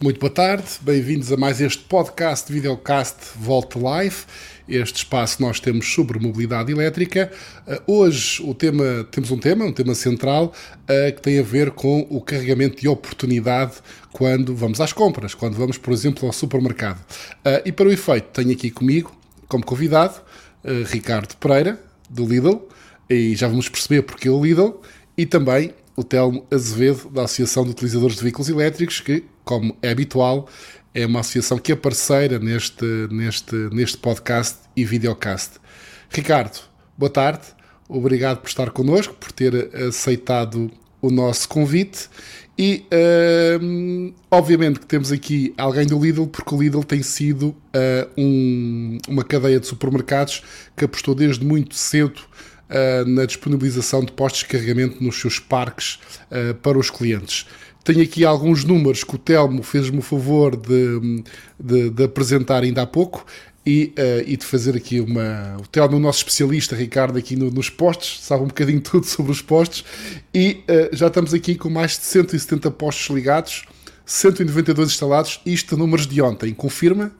Muito boa tarde, bem-vindos a mais este podcast, videocast Volt Life. Este espaço nós temos sobre mobilidade elétrica. Uh, hoje o tema, temos um tema, um tema central, uh, que tem a ver com o carregamento de oportunidade quando vamos às compras, quando vamos, por exemplo, ao supermercado. Uh, e para o efeito, tenho aqui comigo, como convidado, Ricardo Pereira, do Lidl, e já vamos perceber porque o Lidl, e também o Telmo Azevedo, da Associação de Utilizadores de Veículos Elétricos, que, como é habitual, é uma associação que é parceira neste, neste, neste podcast e videocast. Ricardo, boa tarde, obrigado por estar connosco, por ter aceitado o nosso convite e uh, obviamente que temos aqui alguém do Lidl, porque o Lidl tem sido uh, um, uma cadeia de supermercados que apostou desde muito cedo uh, na disponibilização de postos de carregamento nos seus parques uh, para os clientes. Tenho aqui alguns números que o Telmo fez-me o favor de, de, de, apresentar ainda há pouco e, uh, e de fazer aqui uma. O Telmo, o nosso especialista, Ricardo, aqui no, nos postos, sabe um bocadinho tudo sobre os postos e já estamos aqui com mais de 170 postos ligados, 192 instalados, isto números de ontem. Confirma?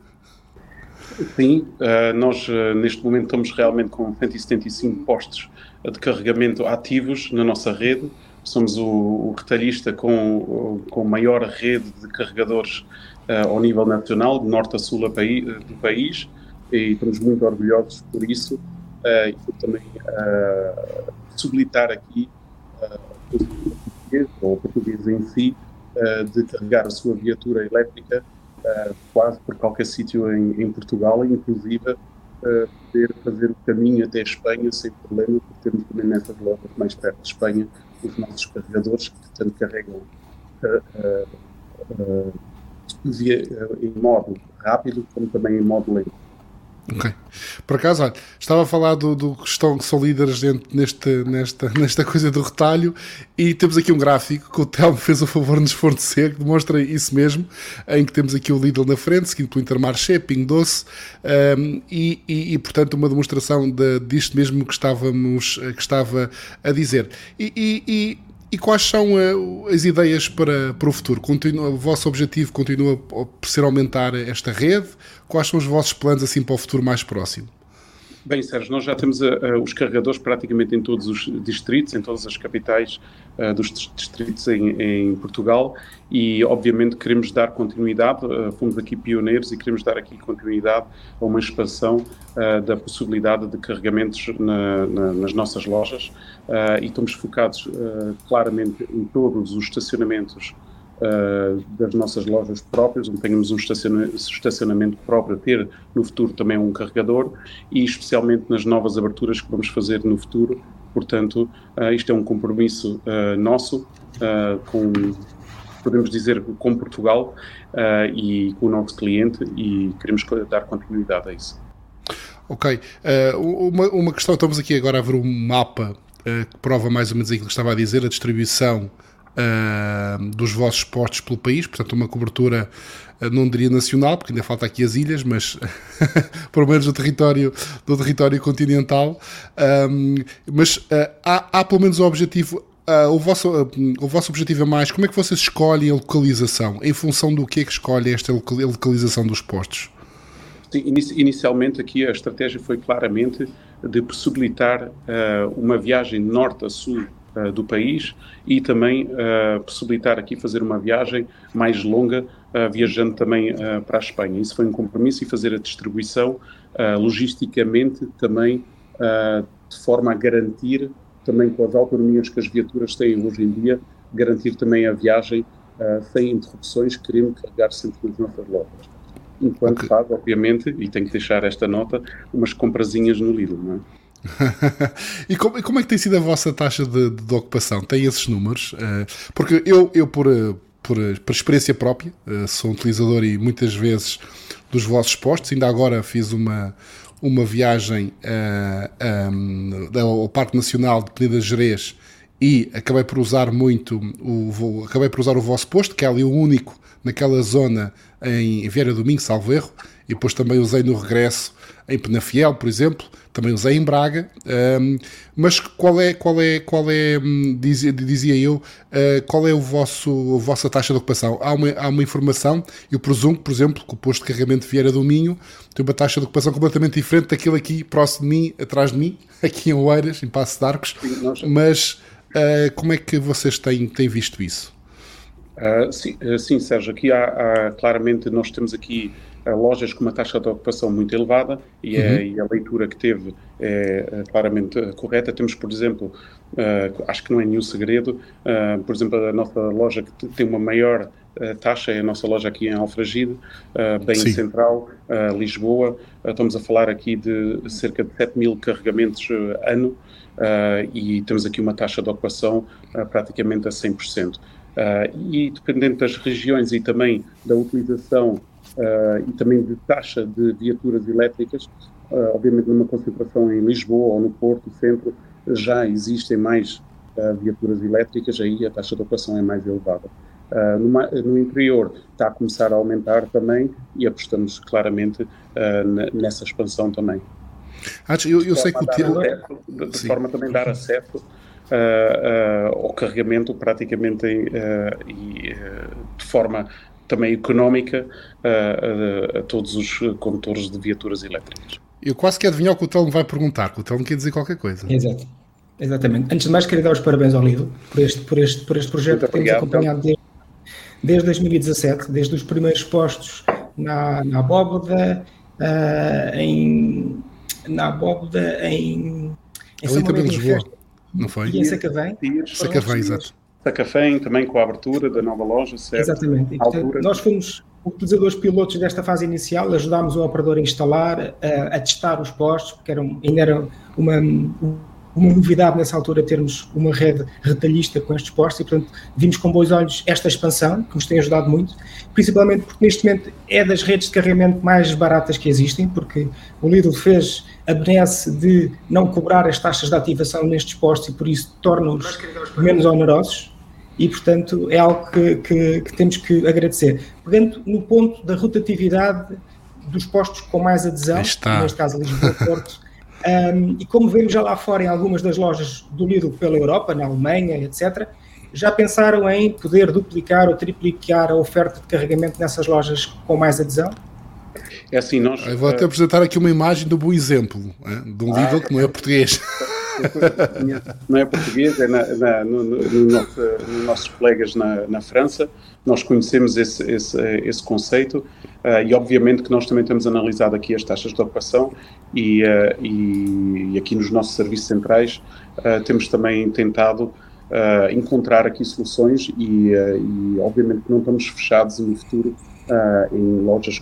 Sim, uh, nós uh, neste momento estamos realmente com 175 postos de carregamento ativos na nossa rede. Somos o, o retalhista com, com maior rede de carregadores uh, ao nível nacional, de norte a sul do país, e estamos muito orgulhosos por isso. e por também possibilitar aqui ou português em si de carregar a sua viatura elétrica uh, quase por qualquer sítio em, em, Portugal, inclusive uh, poder fazer o caminho até a Espanha sem problema, porque temos também nessas lojas mais perto de Espanha os nossos carregadores que tanto carregam uh, via, em modo rápido como também em modo lento. Ok. Por acaso, olha, estava a falar do, do que, estão, que são líderes neste, nesta, nesta coisa do retalho e temos aqui um gráfico que o Telmo fez o favor de nos fornecer que demonstra isso mesmo, em que temos aqui o Lidl na frente, seguido pelo Intermarché, Ping Doce um, e, e, e, portanto uma demonstração de, disto mesmo que estávamos que estava a dizer. E, e e quais são uh, as ideias para, para o futuro? Continua, o vosso objetivo continua por ser aumentar esta rede? Quais são os vossos planos assim para o futuro mais próximo? Bem, Sérgio, nós já temos uh, os carregadores praticamente em todos os distritos, em todas as capitais uh, dos distritos em, em, Portugal e, obviamente, queremos dar continuidade, uh, fomos aqui pioneiros e queremos dar aqui continuidade a uma expansão da possibilidade de carregamentos na, na, nas nossas lojas e estamos focados claramente em todos os estacionamentos uh, das nossas lojas próprias, onde tenhamos um estacionamento próprio, ter no futuro também um carregador e especialmente nas novas aberturas que vamos fazer no futuro. Portanto, uh, isto é um compromisso uh, nosso com, podemos dizer, com Portugal e com o nosso cliente e queremos dar continuidade a isso. Ok. uma, uma questão, estamos aqui agora a ver um mapa que prova mais ou menos aquilo que estava a dizer, a distribuição uh, dos vossos postos pelo país, portanto, uma cobertura, uh, não diria nacional, porque ainda falta aqui as ilhas, mas pelo menos do território, do território continental. Um, mas uh, há, há pelo menos o objetivo Uh, o, vosso, uh, o vosso objetivo é mais como é que vocês escolhem a localização? Em função do que é que escolhem esta localização dos postos? Sim, inicialmente aqui a estratégia foi claramente de possibilitar uma viagem norte a sul uh, do país e também uh, possibilitar aqui fazer uma viagem mais longa, uh, viajando também para a Espanha. Isso foi um compromisso e fazer a distribuição logisticamente também de forma a garantir, também com as autonomias que as viaturas têm hoje em dia, garantir também a viagem sem interrupções, querendo carregar sempre nas nossas lojas enquanto okay. faz, obviamente, e tenho que deixar esta nota, umas comprazinhas no Lidl, não é? e, como, como, é que tem sido a vossa taxa de, de ocupação? Tem esses números? Uh, porque eu, eu por, eh, por, eh, por experiência própria, sou um utilizador e muitas vezes dos vossos postos, ainda agora fiz uma, uma viagem uh, um, ao Parque Nacional de Peneda Gerês e acabei por usar muito o, acabei por usar o vosso posto, que é ali o único naquela zona em Vieira do Minho, salvo erro, e depois também usei no regresso em Penafiel, por exemplo, também usei em Braga, um, mas qual é, qual é, qual é, hum, dizia, dizia eu, uh, qual é o vosso, a vossa taxa de ocupação? Há uma, há uma informação, eu presumo, por exemplo, que o posto de carregamento Vieira do Minho tem uma taxa de ocupação completamente diferente daquele aqui próximo de mim, atrás de mim, aqui em Oeiras, em Passo de Arcos, mas uh, como é que vocês têm, têm visto isso? Uh, sim, sim, Sérgio, aqui há, há, claramente, nós temos aqui lojas com uma taxa de ocupação muito elevada e, é, uhum. é, e a leitura que teve é, claramente correta. Temos, por exemplo, acho que não é nenhum segredo, por exemplo, a nossa loja que tem uma maior taxa é a nossa loja aqui em Alfragide, bem Sim. central, Lisboa. estamos a falar aqui de cerca de 7 mil carregamentos ano e temos aqui uma taxa de ocupação praticamente a 100%. E dependendo das regiões e também da utilização uh, e também de taxa de viaturas elétricas. Uh, obviamente, numa concentração em Lisboa ou no Porto, centro, já existem mais uh, viaturas elétricas, aí a taxa de ocupação é mais elevada. Uh, numa, no interior está a começar a aumentar também e apostamos claramente uh, nessa expansão também. Ah, eu, eu sei que o teu... De, forma também dar acesso uh, ao carregamento praticamente e de forma também económica a, a, a, todos os condutores de viaturas elétricas. Eu quase que adivinhar o que o Telmo vai perguntar, que o Telmo quer dizer qualquer coisa. Exato. Exatamente. Antes de mais, queria dar os parabéns ao Lido por este, por este, por este projeto Muito que temos acompanhado desde, desde 2017, desde os primeiros postos na, na Abóboda, uh, em, na Abóboda, em, em São também Lisboa, não foi? E em Sacavém. Sacavém, exato. Sacafém também com a abertura da nova loja, certo? Exatamente. E, portanto, nós fomos utilizadores pilotos desta fase inicial, ajudámos o operador a instalar, a, a testar os postos, porque era, ainda era uma, uma novidade nessa altura termos uma rede retalhista com estes postos e, portanto, vimos com bons olhos esta expansão, que nos tem ajudado muito, principalmente porque neste momento é das redes de carregamento mais baratas que existem, porque o Lidl fez a benesse de não cobrar as taxas de ativação nestes postos e por isso torna-os menos onerosos e, portanto, é algo que, que, que, temos que agradecer. Pegando no ponto da rotatividade dos postos com mais adesão, neste caso Lisboa-Porto, um, e como vemos já lá fora em algumas das lojas do Lidl pela Europa, na Alemanha, etc., já pensaram em poder duplicar ou triplicar a oferta de carregamento nessas lojas com mais adesão? É assim, nós... Eu vou até apresentar aqui uma imagem do bom exemplo, de um Lidl ah, que não é português. não é português, é na, na, no, no, no nos nossos colegas na, na França. Nós conhecemos esse, esse, esse conceito uh, e, obviamente, que nós também temos analisado aqui as taxas de ocupação e, uh, e, e aqui nos nossos serviços centrais uh, temos também tentado encontrar aqui soluções e, e, obviamente, que não estamos fechados no futuro em lojas,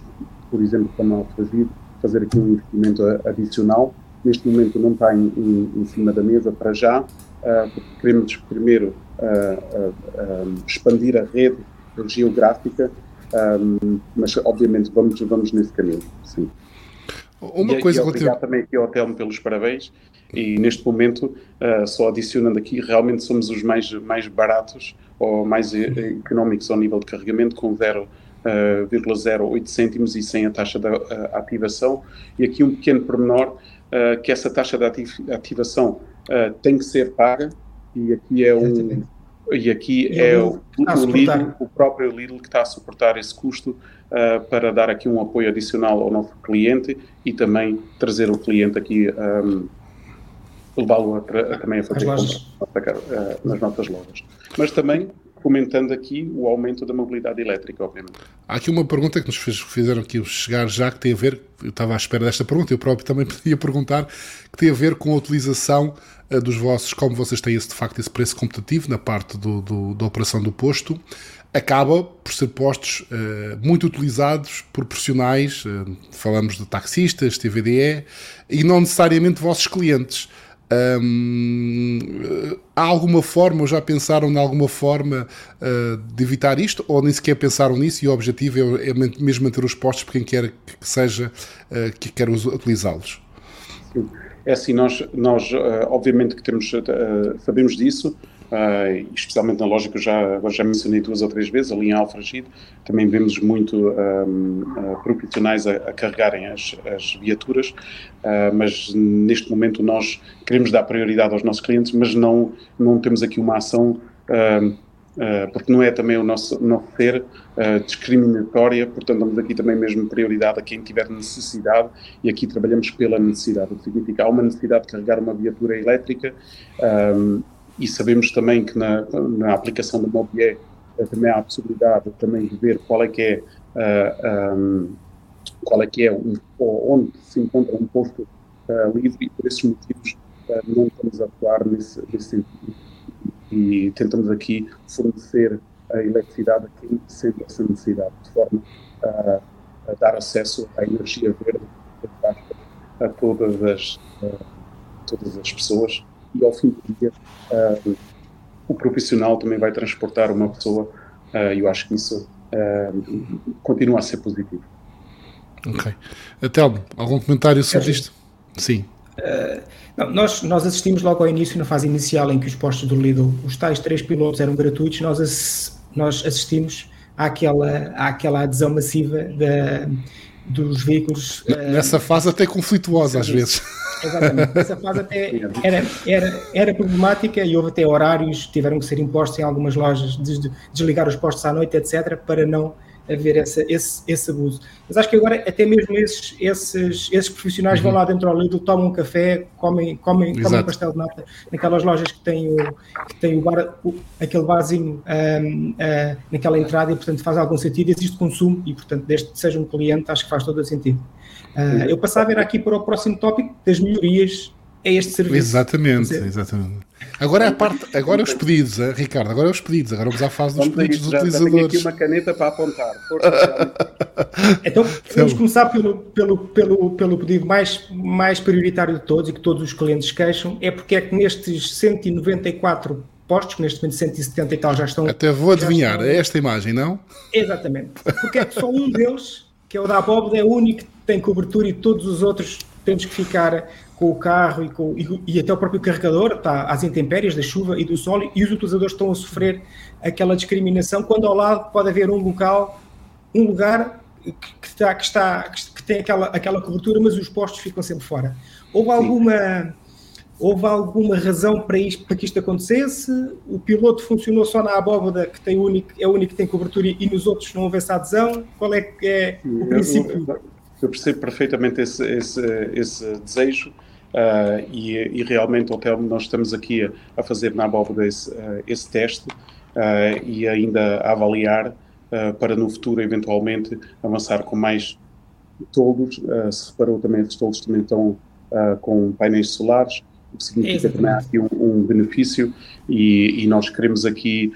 por exemplo, como a Alfragide, fazer aqui um investimento adicional neste momento não está em, em, cima da mesa para já, uh, porque queremos primeiro uh, uh, expandir a rede geográfica, um, mas obviamente vamos, vamos nesse caminho, sim. Uma e, coisa e obrigado também aqui ao Telmo pelos parabéns e neste momento, só adicionando aqui, realmente somos os mais, mais baratos ou mais económicos ao nível de carregamento, com 0,08 cêntimos e sem a taxa de ativação. E aqui um pequeno pormenor, uh, que essa taxa de ativação uh, tem que ser paga. E aqui é um e aqui e é o, o, Lidl, o próprio Lidl que está a suportar esse custo uh, para dar aqui um apoio adicional ao nosso cliente e também trazer o cliente aqui um, levá-lo a, a, também a fazer compras nas nossas lojas. Mas também fomentando aqui o aumento da mobilidade elétrica, obviamente. Há aqui uma pergunta que nos fizeram aqui chegar já, que tem a ver, eu estava à espera desta pergunta, eu próprio também podia perguntar, que tem a ver com a utilização uh, dos vossos, como vocês têm esse, de facto esse preço competitivo na parte do, do, da operação do posto, acaba por ser postos uh, muito utilizados por profissionais, uh, falamos de taxistas, TVDE, e não necessariamente vossos clientes. Um, há alguma forma, ou já pensaram em alguma forma uh, de evitar isto, ou nem sequer pensaram nisso e o objetivo é, é mesmo manter os postos para quem quer que seja uh, que quer utilizá-los? É assim, nós, nós uh, obviamente que temos, sabemos disso, uh, especialmente na loja que eu já, já mencionei duas ou três vezes, ali em Alfragide, também vemos muito um, uh, profissionais a, a, carregarem as, as viaturas, uh, mas neste momento nós queremos dar prioridade aos nossos clientes, mas não, não temos aqui uma ação Uh, porque não é também o nosso, nosso ser uh, discriminatória, portanto damos aqui também mesmo prioridade a quem tiver necessidade e aqui trabalhamos pela necessidade, o que significa há uma necessidade de carregar uma viatura elétrica um, e sabemos também que na, na aplicação da Mobié uh, também há a possibilidade também de ver qual é que é um, qual é que é um, onde se encontra um posto livre e por esses motivos não estamos a atuar nesse, nesse sentido. E tentamos aqui fornecer a eletricidade a quem sente essa necessidade, de forma a, a dar acesso à energia verde a todas as, a todas as pessoas e ao fim do dia uh, o profissional também vai transportar uma pessoa uh, e eu acho que isso uh, continua a ser positivo. Ok. Telmo, algum comentário sobre isto? Sim. Uh, não, nós, nós assistimos logo ao início, na fase inicial em que os postos do Lidl, os tais três pilotos eram gratuitos, nós, nós assistimos àquela, àquela adesão massiva da, dos veículos. Nessa uh, fase até conflituosa às vezes. Exatamente, nessa fase até era, era, era problemática e houve até horários, tiveram que ser impostos em algumas lojas, de desligar os postos à noite, etc., para não haver essa, esse, esse abuso. Mas acho que agora até mesmo esses, esses, esses profissionais uhum. vão lá dentro ao Lidl, tomam um café, comem, comem, comem um pastel de nata naquelas lojas que têm o, que têm o bar, o, aquele barzinho um, uh, naquela entrada e portanto faz algum sentido, existe consumo e portanto desde que seja um cliente acho que faz todo o sentido. Uh, eu passava a ver aqui para o próximo tópico das melhorias a este serviço. Exatamente, exatamente. Agora é a parte, agora é os pedidos, eh, Ricardo, agora é os pedidos, agora vamos à fase dos vamos pedidos dos utilizadores. Tenho aqui uma caneta para apontar. então, vamos começar pelo, pelo, pelo, pelo pedido mais, mais prioritário de todos e que todos os clientes queixam, é porque é que nestes 194 postos, que neste momento 170 e tal já estão... Até vou adivinhar, estão... é esta imagem, não? Exatamente. Porque é que só um deles, que é o da Abóbora, é o único que tem cobertura e todos os outros temos que ficar com o carro e, com, e, e, até o próprio carregador está às intempéries da chuva e do sol e os utilizadores estão a sofrer aquela discriminação quando ao lado pode haver um local, um lugar que, que está, que, está, que tem aquela, aquela cobertura, mas os postos ficam sempre fora. Houve alguma, houve alguma razão para, isto, para que isto acontecesse? O piloto funcionou só na abóbada, que tem único, é o único que tem cobertura, e nos outros não houve essa adesão? Qual é que é o princípio? Eu, eu percebo perfeitamente esse, esse, esse desejo. Uh, e, e, realmente, Hotel, nós estamos aqui a, a fazer na abóbora esse, uh, esse teste uh, e ainda a avaliar para no futuro, eventualmente, avançar com mais toldos. se reparou também, esses toldos também estão com painéis solares, o que significa também aqui um, um benefício e, e, nós queremos aqui,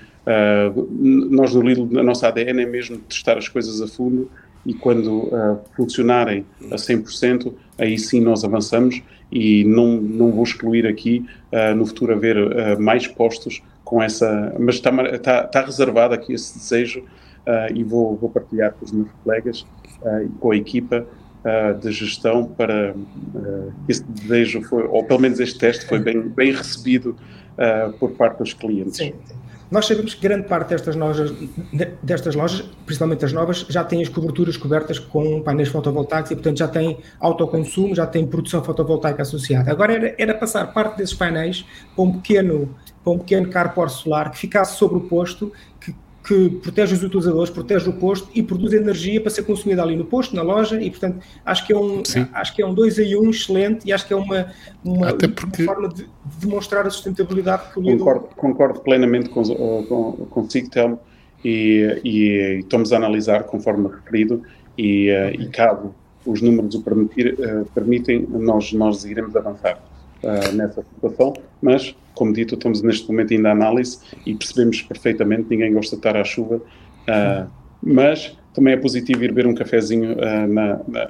nós no Lidl, a nossa ADN é mesmo testar as coisas a fundo e quando funcionarem a 100%, aí sim nós avançamos e não, não vou excluir aqui uh, no futuro haver uh, mais postos com essa, mas está, está, reservado aqui esse desejo uh, e vou, vou partilhar com os meus colegas e com a equipa de gestão para esse desejo foi, ou pelo menos este teste foi bem, bem recebido por parte dos clientes. Sim. Nós sabemos que grande parte destas lojas, destas lojas, principalmente as novas, já têm as coberturas cobertas com painéis fotovoltaicos e, portanto, já têm autoconsumo, já têm produção fotovoltaica associada. Agora era, era passar parte desses painéis para um pequeno, para um pequeno carport solar que ficasse sobre o posto, que que protege os utilizadores, protege o posto e produz energia para ser consumida ali no posto, na loja, e portanto acho que é um, acho que é um 2 em 1 um excelente e acho que é uma, uma, porque... uma forma de, de, demonstrar a sustentabilidade que o Lidl... Concordo, concordo plenamente com, com, consigo, Telmo, e, e, estamos a analisar conforme referido, e, uh, e caso os números o permitir, uh, permitem, nós, nós iremos avançar uh, nessa situação, mas como dito, estamos neste momento ainda a análise e percebemos perfeitamente, ninguém gosta de estar à chuva, uh, mas também é positivo ir beber um cafezinho uh, na, na,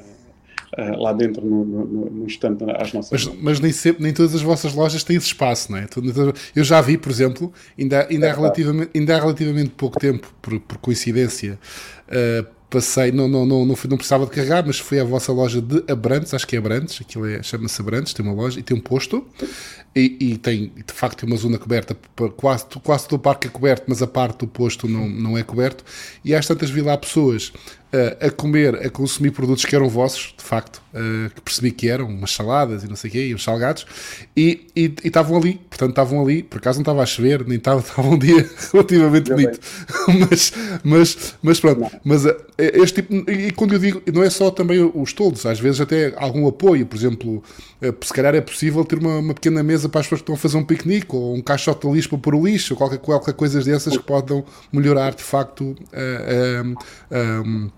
lá dentro no, no, no instante às nossas Mas, mas nem, sempre, nem todas as vossas lojas têm esse espaço, não é? Eu já vi, por exemplo, ainda, ainda, é há, relativamente, ainda há relativamente pouco tempo, por, por coincidência, passei, não, não, não, não, fui, não precisava de carregar, mas fui à vossa loja de Abrantes, acho que é Abrantes, aquilo é, chama-se Abrantes, tem uma loja e tem um posto e, e, tem de facto uma zona coberta, quase, quase todo o parque é coberto, mas a parte do posto não, não é coberto. E às tantas vi lá pessoas uh, a comer, a consumir produtos que eram vossos, de facto, uh, que percebi que eram, umas saladas e não sei o quê, e uns salgados, e estavam ali, portanto estavam ali, por acaso não estava a chover, nem estava, estava um dia relativamente bonito, mas, mas, mas pronto, mas uh, este tipo, e quando eu digo, não é só também os toldos, às vezes até algum apoio, por exemplo, se calhar é possível ter uma, uma, pequena mesa para as pessoas que estão a fazer um piquenique, ou um caixote de lixo para pôr o lixo, ou qualquer, qualquer coisa dessas que podem melhorar de facto um,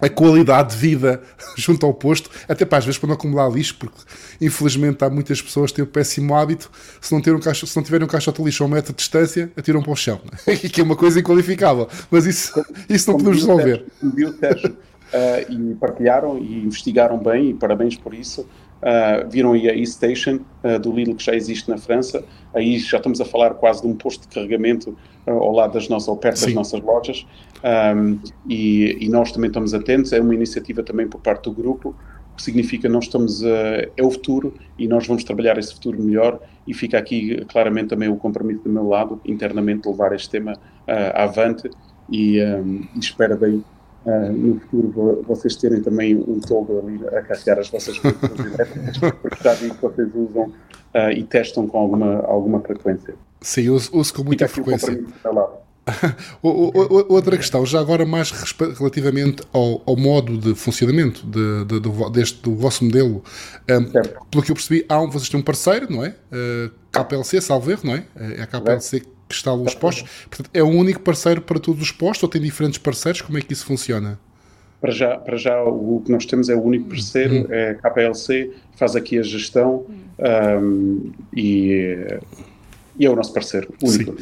a qualidade de vida junto ao posto, até para às vezes para não acumular lixo, porque infelizmente há muitas pessoas que têm o péssimo hábito, se não, um caixo, se não tiverem um caixote de lixo a um metro de distância, atiram para o chão, que é uma coisa inqualificável, mas isso, isso não podemos resolver. Uh, e partilharam e investigaram bem, e parabéns por isso. Uh, viram aí a e-station uh, do Lidl que já existe na França. Aí já estamos a falar quase de um posto de carregamento uh, ao lado das nossas, ou perto Sim. das nossas lojas. Um, e, e, nós também estamos atentos. É uma iniciativa também por parte do grupo, o que significa nós estamos é o futuro e nós vamos trabalhar esse futuro melhor. E fica aqui claramente também o compromisso do meu lado, internamente, de levar este tema avante. E um, espero bem uh, no futuro vocês terem também um toldo ali a carregar as vossas elétricas, porque já vi que vocês usam uh, e testam com alguma, alguma frequência. Sim, uso, uso com muita frequência. Outra questão, já agora mais relativamente ao, ao modo de funcionamento de, de, do, deste, do vosso modelo, um, pelo que eu percebi, há um, vocês têm um parceiro, não é? Uh, KPLC, salvo erro, não é? É a KPLC que instala os postos. Portanto, é um único parceiro para todos os postos ou tem diferentes parceiros? Como é que isso funciona? Para já, para já o que nós temos é o único parceiro, uhum. é a KPLC, faz aqui a gestão um, e, e, é o nosso parceiro único.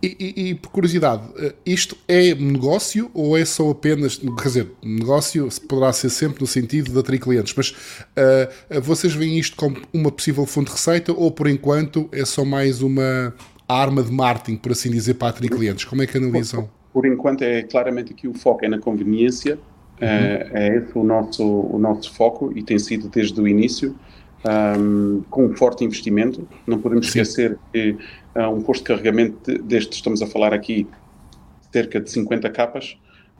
E, e, e, por curiosidade, eh, isto é negócio ou é só apenas, quer dizer, negócio poderá ser sempre no sentido de atrair clientes, mas uh, vocês veem isto como uma possível fonte de receita ou por enquanto é só mais uma, a arma de marketing, por assim dizer, para atrair clientes? Como é que analisam? Por, por enquanto, é claramente aqui o foco é na conveniência, uhum. é, é esse o nosso, o nosso foco e tem sido desde o início. Um, com um forte investimento. Não podemos Sim. esquecer que uh, um posto de carregamento deste, estamos a falar aqui, cerca de 50 capas,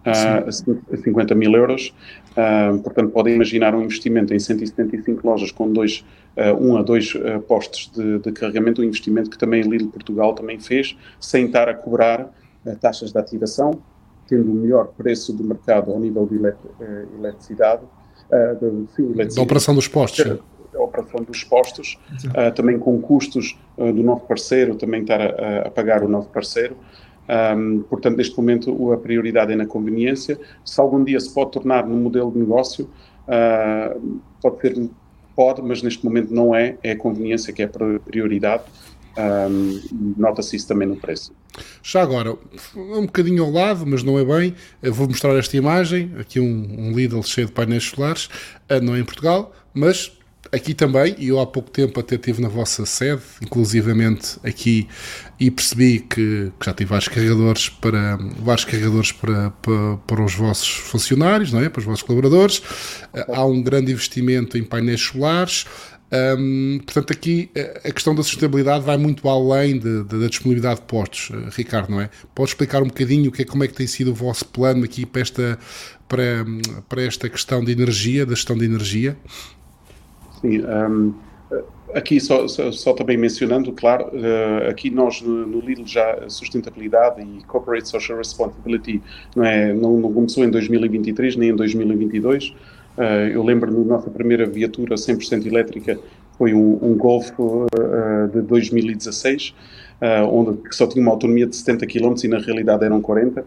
a 50 mil euros. Uh, portanto, podem imaginar um investimento em 175 lojas com dois, uh, um a dois uh, postos de, de, carregamento, um investimento que também a Lidl Portugal também fez, sem estar a cobrar taxas de ativação, tendo o melhor preço do mercado ao nível de eletricidade. Da operação dos postos. Da operação dos postos, também com custos do nosso parceiro, também estar a, a pagar o nosso parceiro. Um, portanto, neste momento, a prioridade é na conveniência. Se algum dia se pode tornar num modelo de negócio, uh, pode ser, pode, mas neste momento não é. É a conveniência que é a prioridade. Um, Nota-se isso também no preço. Já agora, um bocadinho ao lado, mas não é bem, eu vou mostrar esta imagem, aqui um, um Lidl cheio de painéis solares, uh, não é em Portugal, mas aqui também, e eu há pouco tempo até estive na vossa sede, inclusivamente aqui, e percebi que, que já tive vários carregadores para vários carregadores para, para, para, os vossos funcionários, não é? para os vossos colaboradores. Há um grande investimento em painéis solares. Um, portanto, aqui a questão da sustentabilidade vai muito além de, de, da disponibilidade de postos, eh, Ricardo, não é? Pode explicar um bocadinho o que é, como é que tem sido o vosso plano aqui para esta, para, para esta questão de energia, da gestão de energia? Sim, um, aqui só, só, só, também mencionando, claro, uh, aqui nós no, no Lidl já sustentabilidade e corporate social responsibility não, é, não, não começou em 2023 nem em 2022. Uh, eu lembro na nossa primeira viatura 100% elétrica foi um, um Golf uh, de 2016, onde só tinha uma autonomia de 70 km e na realidade eram 40.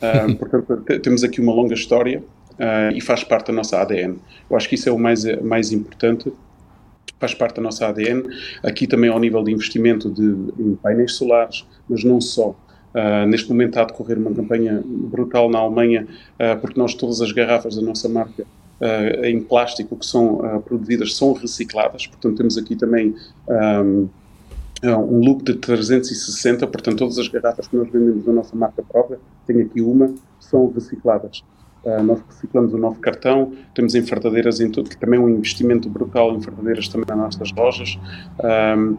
portanto, temos aqui uma longa história uh, e faz parte da nossa ADN. Eu acho que isso é o mais, mais importante, faz parte da nossa ADN. Aqui também ao nível de investimento de, painéis solares, mas não só. Uh, neste momento está a decorrer uma campanha brutal na Alemanha, uh, porque nós todas as garrafas da nossa marca uh, em plástico que são produzidas são recicladas, portanto temos aqui também um, um look de 360, portanto todas as garrafas que nós vendemos da nossa marca própria, tem aqui uma, são recicladas. Uh, nós reciclamos o nosso cartão, temos enfardadeiras em tudo, que também é um investimento brutal enfardadeiras também nas nossas lojas. Um,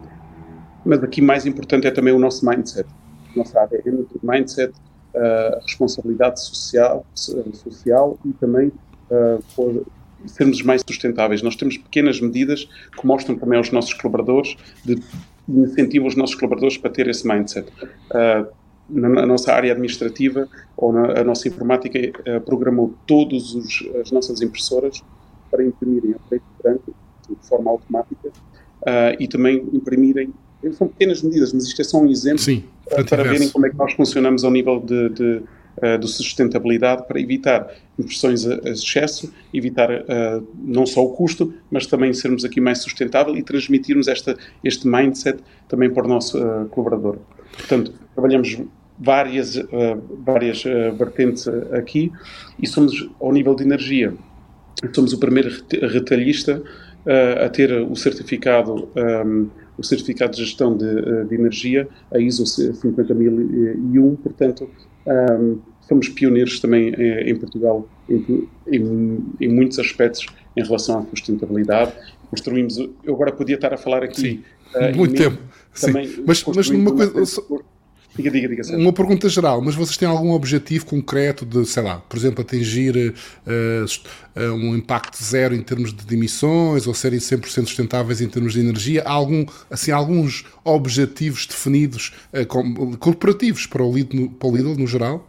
mas aqui mais importante é também o nosso mindset, nossa ADN, mindset, uh, responsabilidade social, social e também uh, por sermos mais sustentáveis. Nós temos pequenas medidas que mostram também aos nossos colaboradores, de incentivo aos nossos colaboradores para ter esse mindset. Uh, na, nossa área administrativa ou na a nossa informática uh, programou todas as nossas impressoras para imprimirem a preto e branco de forma automática uh, e também imprimirem são pequenas medidas, mas isto é só um exemplo Sim, para, para verem como é que nós funcionamos ao nível de, de, uh, de sustentabilidade para evitar impressões a, a excesso, evitar uh, não só o custo, mas também sermos aqui mais sustentável e transmitirmos esta, este mindset também para o nosso uh, colaborador. Portanto, trabalhamos várias, várias vertentes aqui e somos, ao nível de energia, somos o primeiro retalhista a ter o certificado um, o certificado de gestão de, eh, de energia, a ISO 50001, portanto, um, somos pioneiros também eh, em Portugal em, em, em, muitos aspectos em relação à sustentabilidade. Construímos, eu agora podia estar a falar aqui. Sim, uh, muito tempo. Também Sim. Mas, mas uma coisa. Diga, diga, diga. Uma pergunta geral, mas vocês têm algum objetivo concreto de, sei lá, por exemplo, atingir uh, um impacto zero em termos de emissões ou serem 100% sustentáveis em termos de energia? Há algum, assim, alguns objetivos definidos uh, corporativos para o, Lidl, para o Lidl no geral?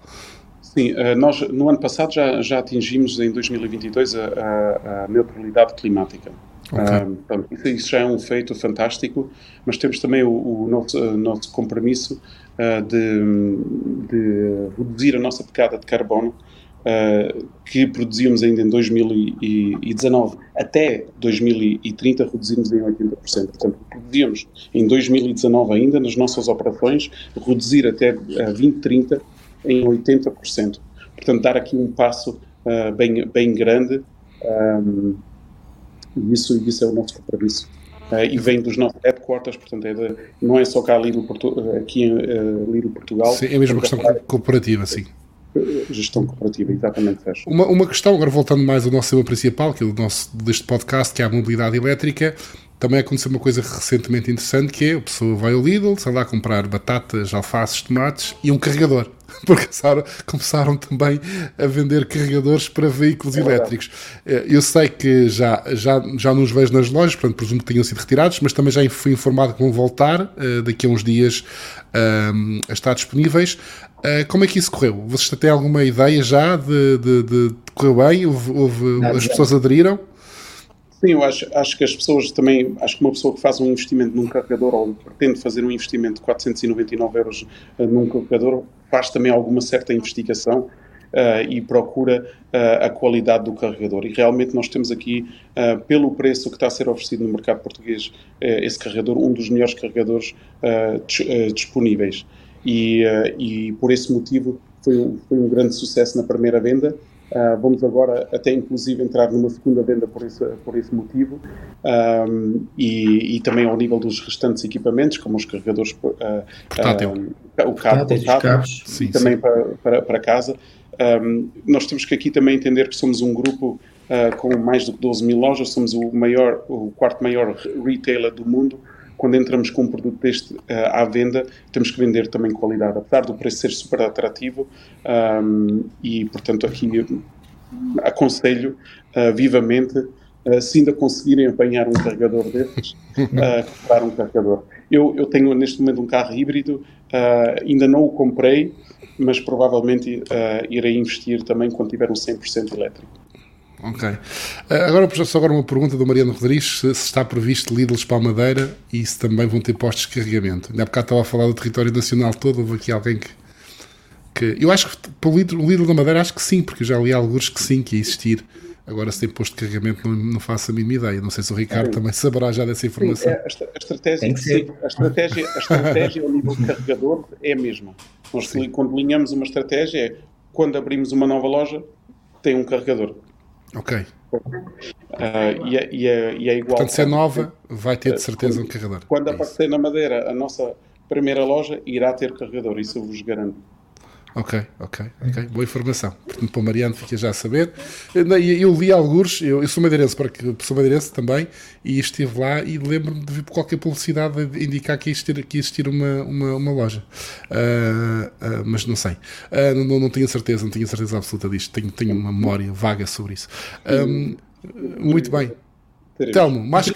Sim, nós no ano passado já, já atingimos em 2022 a, a, neutralidade climática. Okay. Um, isso, isso, já é um feito fantástico, mas temos também o, o nosso, nosso compromisso uh, de, de, reduzir a nossa pegada de carbono, uh, que produzíamos ainda em 2019 até 2030, reduzimos em 80%. Portanto, produzíamos em 2019 ainda nas nossas operações, reduzir até 2030 em 80%. Portanto, dar aqui um passo bem, bem grande. Um, e isso, isso é o nosso compromisso. Uh, e vem dos nossos headquarters, portanto, é de, não é só cá Lidl Portu aqui em uh, Lidl Portugal. Sim, é mesmo questão cooperativa, sim. Gestão cooperativa, exatamente. Uma, uma questão, agora voltando mais ao nosso tema principal, que é o nosso deste podcast, que é a mobilidade elétrica. Também aconteceu uma coisa recentemente interessante que é a pessoa vai ao Lidl, sai lá comprar batatas, alfaces, tomates e um carregador. Porque começaram também a vender carregadores para veículos é elétricos. Eh, eu sei que já, já, já nos vejo nas lojas, portanto presumo que tenham sido retirados, mas também já fui informado que vão voltar uh, daqui a uns dias uh, a estar disponíveis. Uh, como é que isso correu? Vocês têm alguma ideia já de, de, de, correu bem? Houve, houve, as pessoas aderiram? Sim, eu acho, acho que as pessoas também, acho que uma pessoa que faz um investimento num carregador ou pretende fazer um investimento de 499 euros num carregador, faz também alguma certa investigação uh, e procura uh, a qualidade do carregador. E realmente nós temos aqui, pelo preço que está a ser oferecido no mercado português, esse carregador, um dos melhores carregadores disponíveis. E, e por esse motivo foi um, foi um grande sucesso na primeira venda Uh, vamos agora até inclusive entrar numa segunda venda por esse, por esse motivo um, e, e, também ao nível dos restantes equipamentos, como os carregadores, uh, uh, o cabo portátil, e também sim. Para, para, para, casa. Um, nós temos que aqui também entender que somos um grupo com mais do que 12 mil lojas, somos o maior, o quarto maior retailer do mundo quando entramos com um produto deste uh, à venda, temos que vender também qualidade, apesar do preço ser super atrativo um, e, portanto, aqui aconselho uh, vivamente, uh, se ainda conseguirem apanhar um carregador destes, uh, comprar um carregador. Eu, eu tenho neste momento um carro híbrido, ainda não o comprei, mas provavelmente irei investir também quando tiver um 100% elétrico. Ok. Eh, agora, só agora uma pergunta do Mariano Rodrigues: se, está previsto Lidl para a Madeira e se também vão ter postos de carregamento. Ainda há bocado estava a falar do território nacional todo, houve aqui alguém que. que eu acho que para o Lidl, o Lidl da Madeira, acho que sim, porque eu já li alguns que sim, que ia existir. Agora, se tem posto de carregamento, não, não faço a mínima ideia. Não sei se o Ricardo sim. também saberá já dessa informação. Sim, é, a, a, estratégia, sim, a estratégia, a estratégia ao nível de carregador é a mesma. Nós, quando alinhamos uma estratégia, é quando abrimos uma nova loja, tem um carregador. Ok. Uh, e, é, e, é, e, é, igual. Portanto, se é nova, vai ter de certeza quando, um carregador. Quando é aparecer na Madeira a nossa primeira loja, irá ter carregador, isso eu vos garanto. Ok, ok, ok. Boa informação. Portanto, para o Mariano fica já a saber. Eu, eu li alguns, eu, eu sou madeirense, porque sou madeirense também, e estive lá e lembro-me de ver qualquer publicidade indicar que ia existir, que ia existir uma, uma, uma loja. Uh, uh, mas não sei. Uh, não, não tenho certeza, não tenho certeza absoluta disto. Tenho, tenho uma memória vaga sobre isso. Um, muito bem. Telmo, mais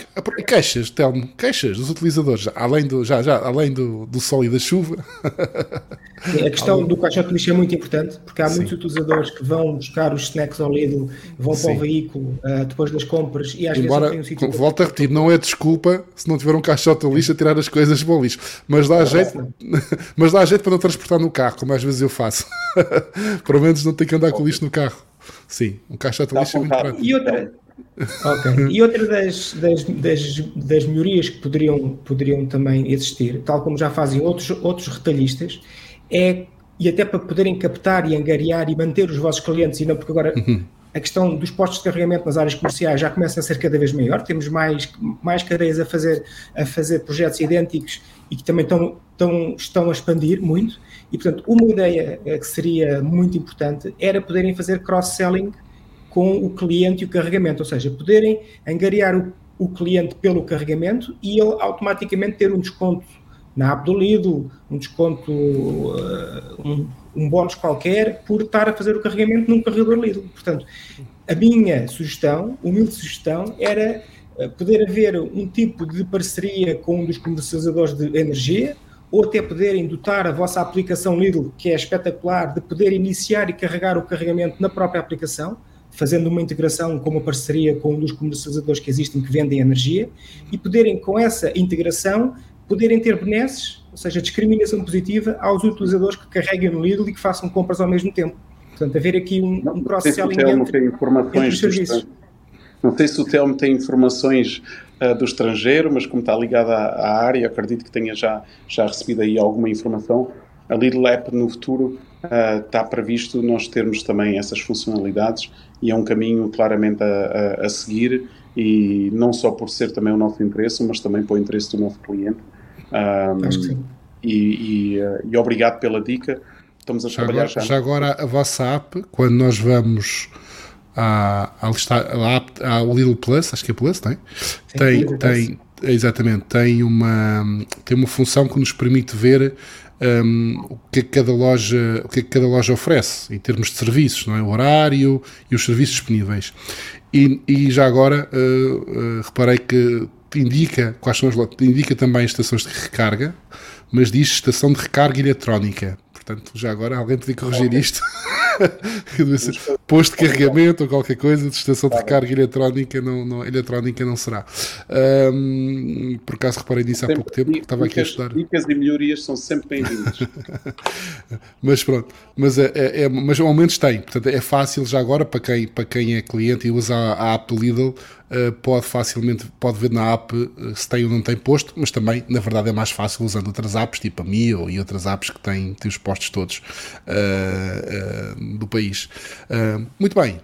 queixas, Telmo, queixas dos utilizadores, além do, já, já, além do, do sol e da chuva. a questão do caixote de lixo é muito importante, porque há Sim. muitos utilizadores que vão buscar os snacks ao Lidl, vão Sim. para o veículo uh, depois das compras e às Embora, vezes não têm um sítio. Volto a repetir, não é desculpa se não tiver um caixote de lixo a tirar as coisas para o lixo, mas dá, não, jeito, mas dá jeito para não transportar no carro, como às vezes eu faço. Pelo menos não tenho que andar com lixo no carro. Sim, um caixote de lixo é muito prático. E outra Ok. E outra das, das, das, das, melhorias que poderiam, poderiam também existir, tal como já fazem outros, outros retalhistas, é, e até para poderem captar e angariar e manter os vossos clientes, e não porque agora uhum. a questão dos postos de carregamento nas áreas comerciais já começa a ser cada vez maior, temos mais, mais cadeias a fazer, a fazer projetos idênticos e que também estão, estão, estão a expandir muito, e portanto uma ideia que seria muito importante era poderem fazer cross-selling com o cliente e o carregamento, ou seja, poderem angariar o, o cliente pelo carregamento e ele automaticamente ter um desconto na app do Lidl, um desconto, uh, um, um bónus qualquer por estar a fazer o carregamento num carregador Lidl. Portanto, a minha sugestão, humilde sugestão, era uh, poder haver um tipo de parceria com um dos comercializadores de energia, ou até poderem dotar a vossa aplicação Lidl, que é espetacular, de poder iniciar e carregar o carregamento na própria aplicação, fazendo uma integração com uma parceria com um dos comercializadores que existem que vendem energia e poderem, com essa integração, poderem ter benesses, ou seja, discriminação positiva aos utilizadores que carreguem no Lidl e que façam compras ao mesmo tempo. Portanto, haver aqui um, um cross-selling entre, entre os serviços. Não sei se o Telmo tem informações uh, do estrangeiro, mas como está ligado à, à, área, acredito que tenha já, já recebido aí alguma informação. A Lidl App no futuro uh, está previsto nós termos também essas funcionalidades e é um caminho claramente a, a, a, seguir e não só por ser também o nosso interesse, mas também para o interesse do nosso cliente. Um, Acho que sim. E, e, uh, e, obrigado pela dica. Estamos a já trabalhar agora, já. Já agora a vossa app, quando nós vamos à, à, à, ao Little Plus, acho que é Plus, tem? Sim, tem, tem, exatamente, tem uma, tem uma função que nos permite ver um, o que é que cada loja o que é que cada loja oferece em termos de serviços não é? O horário e os serviços disponíveis. E, e já agora uh, uh, reparei que indica quais são as indica também estações de recarga mas diz estação de recarga eletrónica portanto já agora alguém podia corrigir isto posto de carregamento ou qualquer coisa de estação de recarga eletrónica não, não, eletrónica não será. Um, por acaso reparei nisso há pouco tempo, estava aqui a estudar. Dicas e melhorias são sempre bem-vindas. mas pronto, mas, é, é, é, mas ao menos tem, portanto é fácil já agora para quem, para quem é cliente e usa a, a app do Lidl pode facilmente pode ver na app uh, se tem ou não tem posto, mas também na verdade é mais fácil usando outras apps, tipo a Mio e outras apps que têm, têm os postos todos uh, do país. muito bem.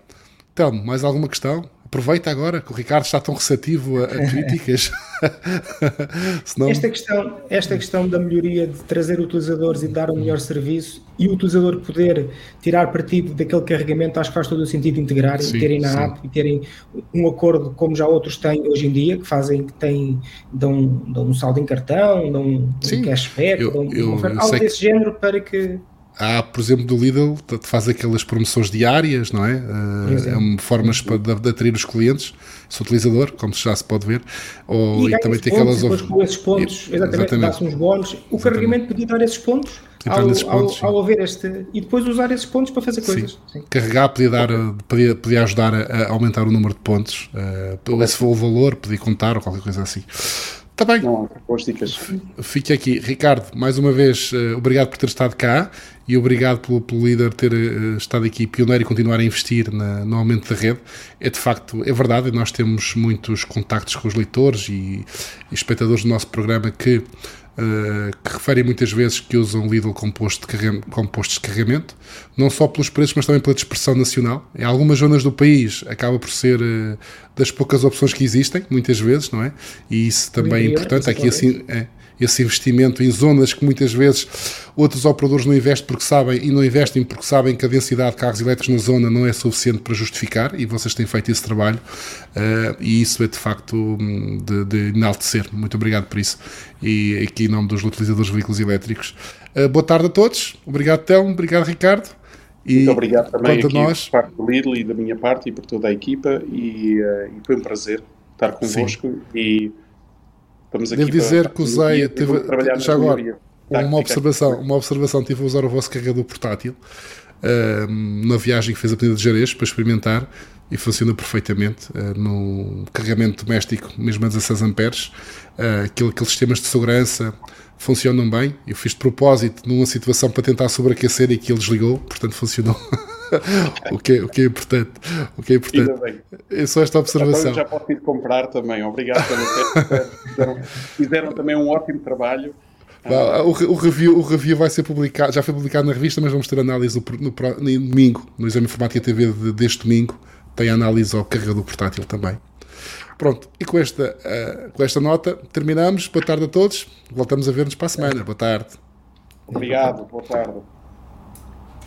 Telmo, mais alguma questão? Aproveita agora que o Ricardo está tão receptivo a, a críticas. Senão... esta, questão, esta questão da melhoria de trazer utilizadores e dar um melhor serviço e o utilizador poder tirar partido daquele carregamento, acho que faz todo o sentido integrar e terem na sim. app e terem um acordo como já outros têm hoje em dia, que fazem que têm, dão, dão um saldo em cartão, dão um cashback, eu, dão eu, eu algo desse que... género para que Há, por exemplo, do Lidl, faz aquelas promoções diárias, não é? Uh, é uma formas para, de, de, atrair os clientes, esse utilizador, como já se pode ver. Ou, e, e também tem aquelas. Com esses pontos, exatamente, dá-se uns bónus. O carregamento podia dar esses pontos. Ao, pontos, ao, ao, haver este e depois usar esses pontos para fazer coisas. Sim. Sim. Carregar podia, dar, podia, podia ajudar a, aumentar o número de pontos, uh, se for o valor, podia contar ou qualquer coisa assim. Está bem. Não, boas dicas. Fique aqui. Ricardo, mais uma vez, uh, obrigado por ter estado cá e obrigado pelo, pelo líder ter uh, estado aqui pioneiro e continuar a investir na, no aumento da rede. É de facto, é verdade, nós temos muitos contactos com os leitores e, e espectadores do nosso programa que Uh, que referem muitas vezes que usam Lidl como, posto de postos de carregamento, não só pelos preços, mas também pela dispersão nacional. Em algumas zonas do país acaba por ser uh, das poucas opções que existem, muitas vezes, não é? E isso também é importante. Aqui assim, é, esse investimento em zonas que muitas vezes outros operadores não investem porque sabem e não investem porque sabem que a densidade de carros elétricos na zona não é suficiente para justificar e vocês têm feito esse trabalho uh, e isso é de facto hum, de, de, enaltecer. Muito obrigado por isso e aqui em nome dos utilizadores de veículos elétricos. Uh, boa tarde a todos. Obrigado, Telmo. Obrigado, Ricardo. E Muito obrigado também aqui nós. por parte do Lidl e da minha parte e por toda a equipa e, uh, e foi um prazer estar convosco Sim. e estamos Devo dizer que usei, teve, já agora, uma observação, uma observação, tive a usar o vosso carregador portátil uh, na viagem que fez a Penida de Jerez para experimentar e funciona perfeitamente uh, no carregamento doméstico, mesmo a 16 amperes, uh, aquele, aqueles sistemas de segurança funcionam bem. Eu fiz de propósito numa situação para tentar sobreaquecer e que ele desligou, portanto funcionou. o, que é, o que é importante. O que é importante. É só esta observação. Então já posso ir comprar também. Obrigado pelo fizeram, fizeram também um ótimo trabalho. O, o, review, o review vai ser publicado, já foi publicado na revista, mas vamos ter análise no, no, no domingo, no Exame Informática TV de, deste domingo. Tem análise ao carregador portátil também. Pronto, e com esta, uh, com esta nota terminamos. Boa tarde a todos. Voltamos a ver-nos para a semana. Boa tarde. Obrigado, boa tarde.